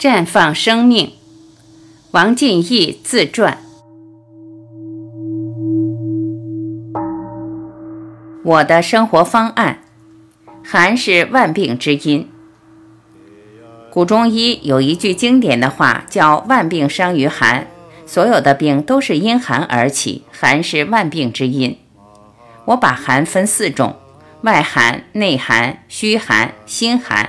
绽放生命，王进义自传。我的生活方案，寒是万病之因。古中医有一句经典的话，叫“万病伤于寒”，所有的病都是因寒而起，寒是万病之因。我把寒分四种：外寒、内寒、虚寒、心寒。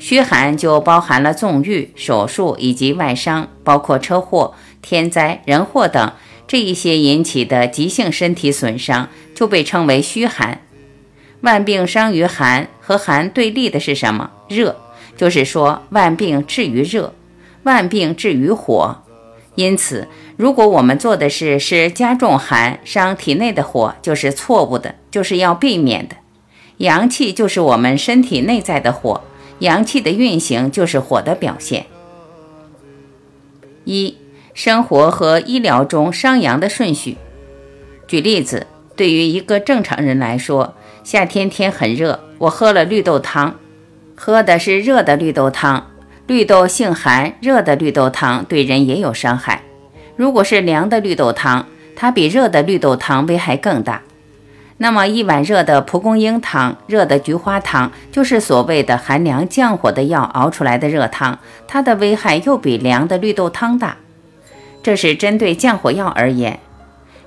虚寒就包含了纵欲、手术以及外伤，包括车祸、天灾人祸等这一些引起的急性身体损伤，就被称为虚寒。万病伤于寒，和寒对立的是什么？热，就是说万病至于热，万病至于火。因此，如果我们做的事是加重寒，伤体内的火，就是错误的，就是要避免的。阳气就是我们身体内在的火。阳气的运行就是火的表现。一、生活和医疗中伤阳的顺序。举例子，对于一个正常人来说，夏天天很热，我喝了绿豆汤，喝的是热的绿豆汤，绿豆性寒，热的绿豆汤对人也有伤害。如果是凉的绿豆汤，它比热的绿豆汤危害更大。那么一碗热的蒲公英汤、热的菊花汤，就是所谓的寒凉降火的药熬出来的热汤，它的危害又比凉的绿豆汤大。这是针对降火药而言，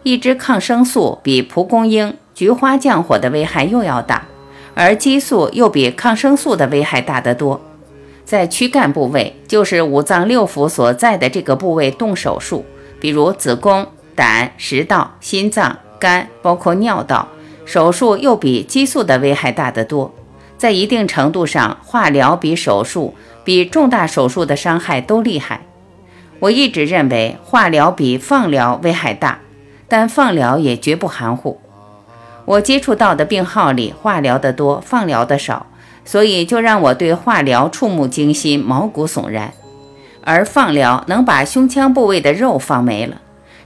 一支抗生素比蒲公英、菊花降火的危害又要大，而激素又比抗生素的危害大得多。在躯干部位，就是五脏六腑所在的这个部位动手术，比如子宫、胆、食道、心脏、肝，包括尿道。手术又比激素的危害大得多，在一定程度上，化疗比手术、比重大手术的伤害都厉害。我一直认为化疗比放疗危害大，但放疗也绝不含糊。我接触到的病号里，化疗的多，放疗的少，所以就让我对化疗触目惊心、毛骨悚然。而放疗能把胸腔部位的肉放没了，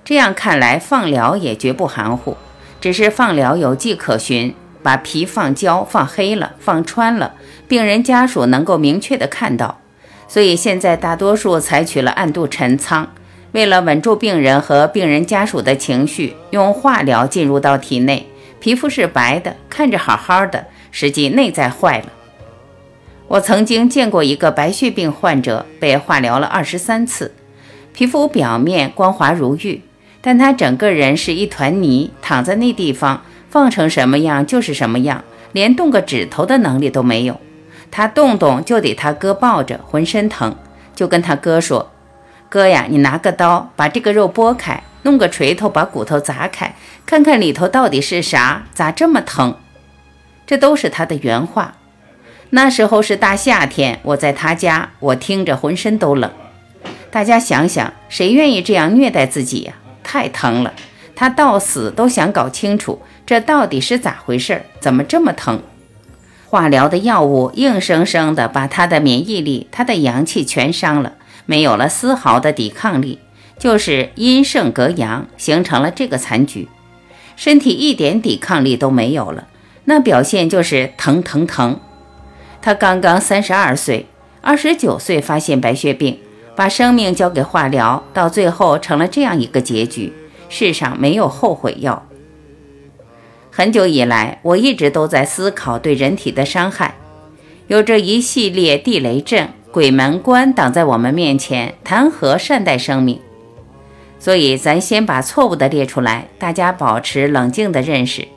这样看来，放疗也绝不含糊。只是放疗有迹可循，把皮放焦、放黑了、放穿了，病人家属能够明确的看到。所以现在大多数采取了暗度陈仓，为了稳住病人和病人家属的情绪，用化疗进入到体内，皮肤是白的，看着好好的，实际内在坏了。我曾经见过一个白血病患者被化疗了二十三次，皮肤表面光滑如玉。但他整个人是一团泥，躺在那地方，放成什么样就是什么样，连动个指头的能力都没有。他动动就得他哥抱着，浑身疼，就跟他哥说：“哥呀，你拿个刀把这个肉剥开，弄个锤头把骨头砸开，看看里头到底是啥，咋这么疼？”这都是他的原话。那时候是大夏天，我在他家，我听着浑身都冷。大家想想，谁愿意这样虐待自己呀？太疼了，他到死都想搞清楚这到底是咋回事，怎么这么疼？化疗的药物硬生生的把他的免疫力、他的阳气全伤了，没有了丝毫的抵抗力，就是阴盛格阳，形成了这个残局，身体一点抵抗力都没有了，那表现就是疼疼疼。他刚刚三十二岁，二十九岁发现白血病。把生命交给化疗，到最后成了这样一个结局。世上没有后悔药。很久以来，我一直都在思考对人体的伤害。有着一系列地雷阵、鬼门关挡在我们面前，谈何善待生命？所以，咱先把错误的列出来，大家保持冷静的认识。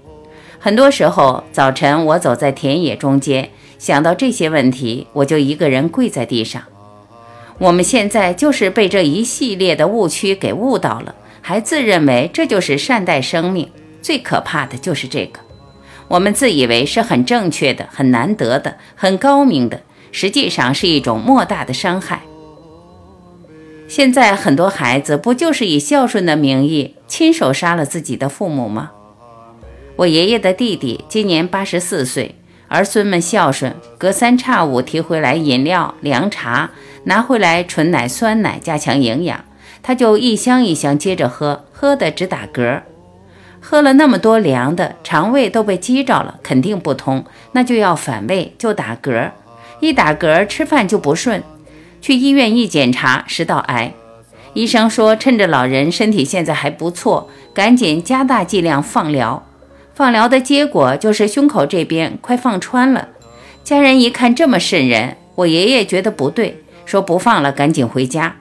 很多时候，早晨我走在田野中间，想到这些问题，我就一个人跪在地上。我们现在就是被这一系列的误区给误导了，还自认为这就是善待生命。最可怕的就是这个，我们自以为是很正确的、很难得的、很高明的，实际上是一种莫大的伤害。现在很多孩子不就是以孝顺的名义亲手杀了自己的父母吗？我爷爷的弟弟今年八十四岁。儿孙们孝顺，隔三差五提回来饮料、凉茶，拿回来纯奶、酸奶加强营养，他就一箱一箱接着喝，喝的直打嗝。喝了那么多凉的，肠胃都被激着了，肯定不通，那就要反胃，就打嗝。一打嗝，吃饭就不顺。去医院一检查，食道癌。医生说，趁着老人身体现在还不错，赶紧加大剂量放疗。放疗的结果就是胸口这边快放穿了。家人一看这么瘆人，我爷爷觉得不对，说不放了，赶紧回家。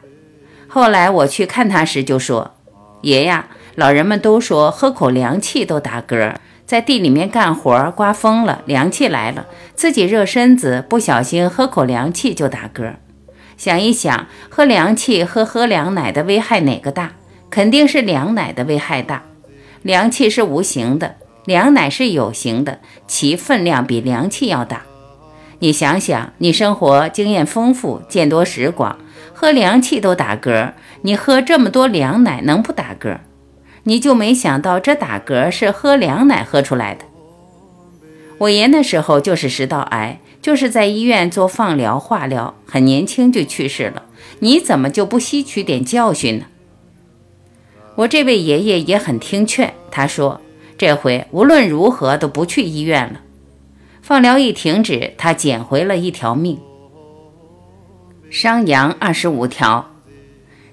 后来我去看他时就说：“爷呀，老人们都说喝口凉气都打嗝，在地里面干活刮风了，凉气来了，自己热身子不小心喝口凉气就打嗝。想一想，喝凉气和喝凉奶的危害哪个大？肯定是凉奶的危害大。凉气是无形的。”凉奶是有形的，其分量比凉气要大。你想想，你生活经验丰富，见多识广，喝凉气都打嗝，你喝这么多凉奶能不打嗝？你就没想到这打嗝是喝凉奶喝出来的。我爷那时候就是食道癌，就是在医院做放疗、化疗，很年轻就去世了。你怎么就不吸取点教训呢？我这位爷爷也很听劝，他说。这回无论如何都不去医院了。放疗一停止，他捡回了一条命。伤阳二十五条，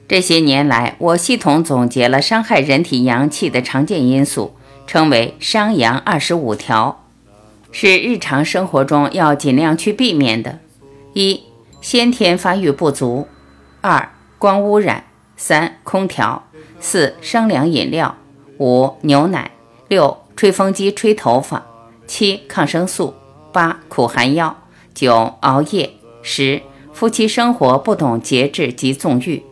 这些年来，我系统总结了伤害人体阳气的常见因素，称为伤阳二十五条，是日常生活中要尽量去避免的：一、先天发育不足；二、光污染；三、空调；四、生凉饮料；五、牛奶。六、吹风机吹头发；七、抗生素；八、苦寒药；九、熬夜；十、夫妻生活不懂节制及纵欲；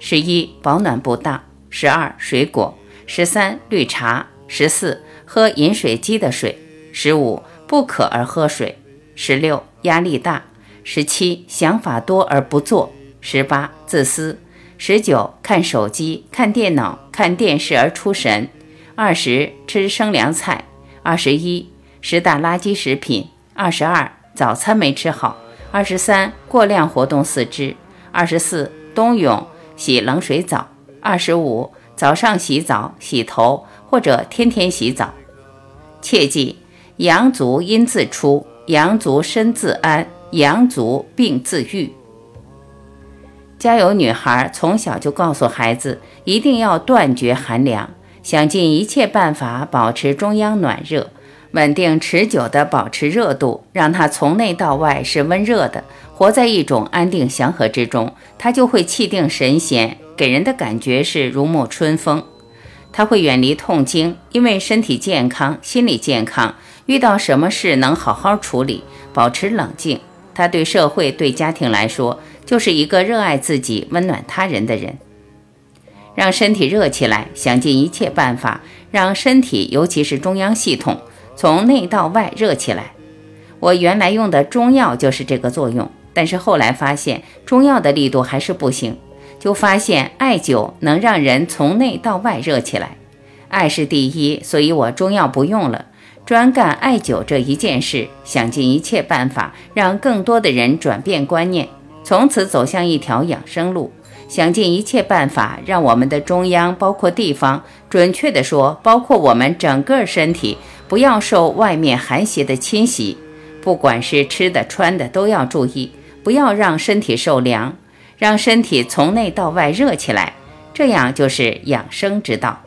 十一、保暖不当；十二、水果；十三、绿茶；十四、喝饮水机的水；十五、不渴而喝水；十六、压力大；十七、想法多而不做；十八、自私；十九、看手机、看电脑、看电视而出神。二十吃生凉菜，二十一十大垃圾食品，二十二早餐没吃好，二十三过量活动四肢，二十四冬泳洗冷水澡，二十五早上洗澡洗头或者天天洗澡。切记，阳足阴自出，阳足身自安，阳足病自愈。家有女孩从小就告诉孩子，一定要断绝寒凉。想尽一切办法保持中央暖热，稳定持久地保持热度，让它从内到外是温热的，活在一种安定祥和之中，它就会气定神闲，给人的感觉是如沐春风。他会远离痛经，因为身体健康，心理健康，遇到什么事能好好处理，保持冷静。他对社会、对家庭来说，就是一个热爱自己、温暖他人的人。让身体热起来，想尽一切办法让身体，尤其是中央系统，从内到外热起来。我原来用的中药就是这个作用，但是后来发现中药的力度还是不行，就发现艾灸能让人从内到外热起来。艾是第一，所以我中药不用了，专干艾灸这一件事，想尽一切办法让更多的人转变观念，从此走向一条养生路。想尽一切办法，让我们的中央，包括地方，准确地说，包括我们整个身体，不要受外面寒邪的侵袭。不管是吃的、穿的，都要注意，不要让身体受凉，让身体从内到外热起来，这样就是养生之道。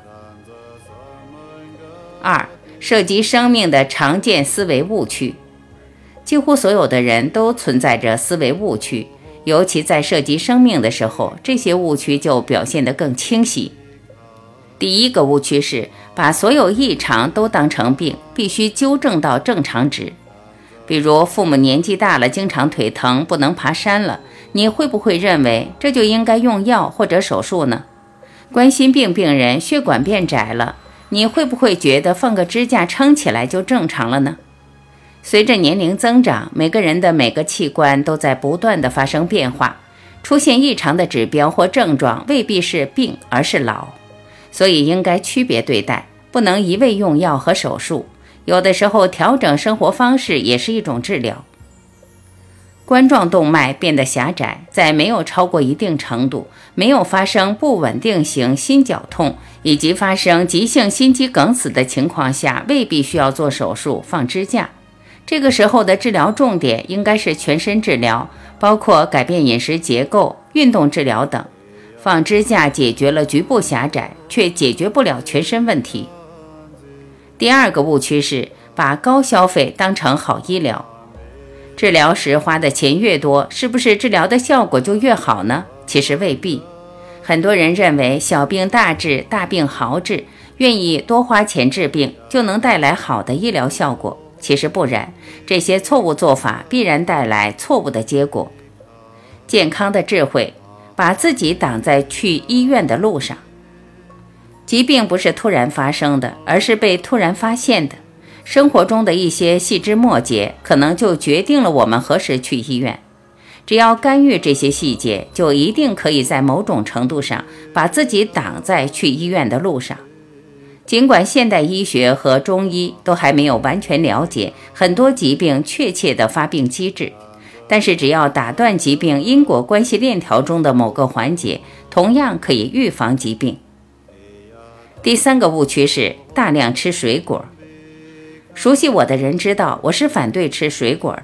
二、涉及生命的常见思维误区，几乎所有的人都存在着思维误区。尤其在涉及生命的时候，这些误区就表现得更清晰。第一个误区是把所有异常都当成病，必须纠正到正常值。比如父母年纪大了，经常腿疼，不能爬山了，你会不会认为这就应该用药或者手术呢？冠心病病人血管变窄了，你会不会觉得放个支架撑起来就正常了呢？随着年龄增长，每个人的每个器官都在不断的发生变化，出现异常的指标或症状未必是病，而是老，所以应该区别对待，不能一味用药和手术。有的时候调整生活方式也是一种治疗。冠状动脉变得狭窄，在没有超过一定程度，没有发生不稳定型心绞痛以及发生急性心肌梗死的情况下，未必需要做手术放支架。这个时候的治疗重点应该是全身治疗，包括改变饮食结构、运动治疗等。放支架解决了局部狭窄，却解决不了全身问题。第二个误区是把高消费当成好医疗，治疗时花的钱越多，是不是治疗的效果就越好呢？其实未必。很多人认为小病大治，大病好治，愿意多花钱治病就能带来好的医疗效果。其实不然，这些错误做法必然带来错误的结果。健康的智慧，把自己挡在去医院的路上。疾病不是突然发生的，而是被突然发现的。生活中的一些细枝末节，可能就决定了我们何时去医院。只要干预这些细节，就一定可以在某种程度上把自己挡在去医院的路上。尽管现代医学和中医都还没有完全了解很多疾病确切的发病机制，但是只要打断疾病因果关系链条中的某个环节，同样可以预防疾病。第三个误区是大量吃水果。熟悉我的人知道，我是反对吃水果的。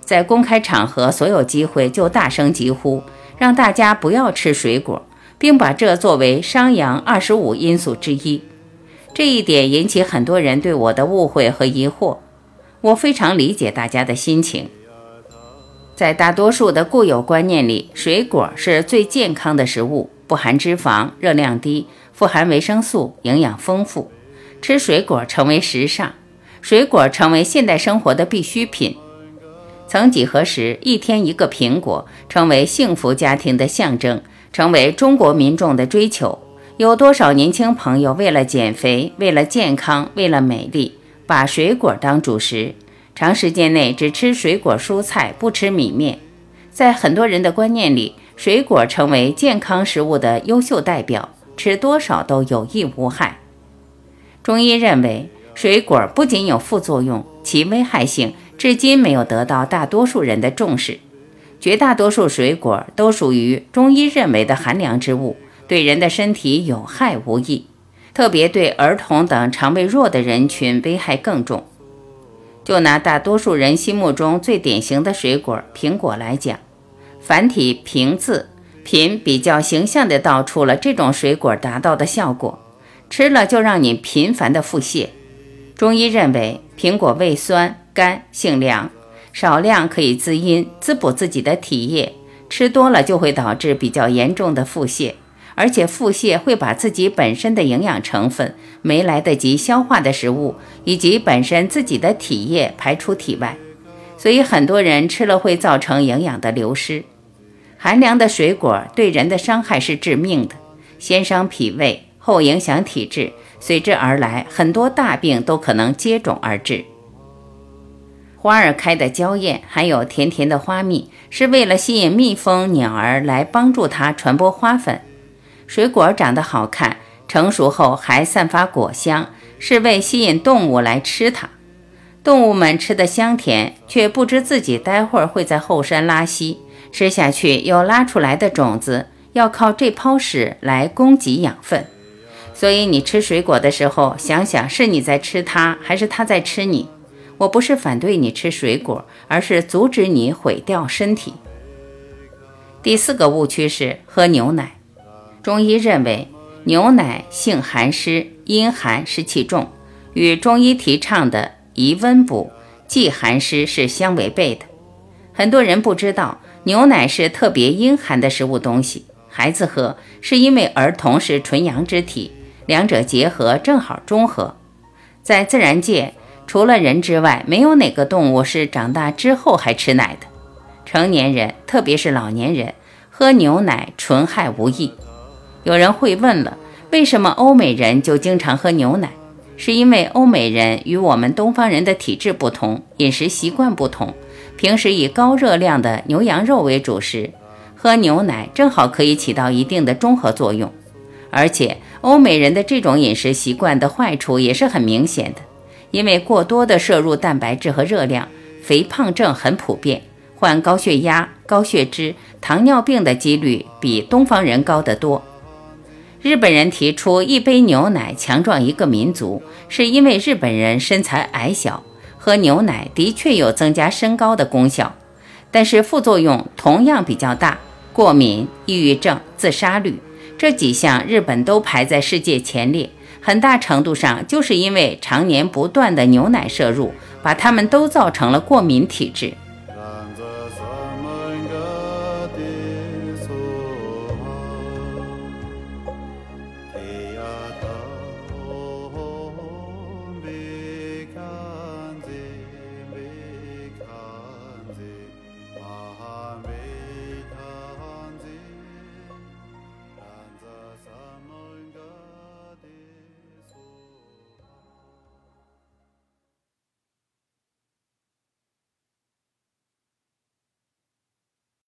在公开场合，所有机会就大声疾呼，让大家不要吃水果，并把这作为伤阳二十五因素之一。这一点引起很多人对我的误会和疑惑。我非常理解大家的心情。在大多数的固有观念里，水果是最健康的食物，不含脂肪，热量低，富含维生素，营养丰富。吃水果成为时尚，水果成为现代生活的必需品。曾几何时，一天一个苹果成为幸福家庭的象征，成为中国民众的追求。有多少年轻朋友为了减肥、为了健康、为了美丽，把水果当主食，长时间内只吃水果蔬菜，不吃米面。在很多人的观念里，水果成为健康食物的优秀代表，吃多少都有益无害。中医认为，水果不仅有副作用，其危害性。至今没有得到大多数人的重视，绝大多数水果都属于中医认为的寒凉之物，对人的身体有害无益，特别对儿童等肠胃弱的人群危害更重。就拿大多数人心目中最典型的水果苹果来讲，繁体“平”字，“贫”比较形象地道出了这种水果达到的效果，吃了就让你频繁的腹泻。中医认为苹果味酸。甘性凉，少量可以滋阴滋补自己的体液，吃多了就会导致比较严重的腹泻，而且腹泻会把自己本身的营养成分、没来得及消化的食物以及本身自己的体液排出体外，所以很多人吃了会造成营养的流失。寒凉的水果对人的伤害是致命的，先伤脾胃，后影响体质，随之而来很多大病都可能接踵而至。花儿开得娇艳，还有甜甜的花蜜，是为了吸引蜜蜂、鸟儿来帮助它传播花粉。水果长得好看，成熟后还散发果香，是为吸引动物来吃它。动物们吃的香甜，却不知自己待会儿会在后山拉稀，吃下去又拉出来的种子要靠这泡屎来供给养分。所以你吃水果的时候，想想是你在吃它，还是它在吃你。我不是反对你吃水果，而是阻止你毁掉身体。第四个误区是喝牛奶。中医认为牛奶性寒湿，阴寒湿气重，与中医提倡的宜温补、忌寒湿是相违背的。很多人不知道，牛奶是特别阴寒的食物东西，孩子喝是因为儿童是纯阳之体，两者结合正好中和。在自然界。除了人之外，没有哪个动物是长大之后还吃奶的。成年人，特别是老年人，喝牛奶纯害无益。有人会问了，为什么欧美人就经常喝牛奶？是因为欧美人与我们东方人的体质不同，饮食习惯不同，平时以高热量的牛羊肉为主食，喝牛奶正好可以起到一定的中和作用。而且，欧美人的这种饮食习惯的坏处也是很明显的。因为过多的摄入蛋白质和热量，肥胖症很普遍，患高血压、高血脂、糖尿病的几率比东方人高得多。日本人提出一杯牛奶强壮一个民族，是因为日本人身材矮小，喝牛奶的确有增加身高的功效，但是副作用同样比较大，过敏、抑郁症、自杀率这几项日本都排在世界前列。很大程度上就是因为常年不断的牛奶摄入，把他们都造成了过敏体质。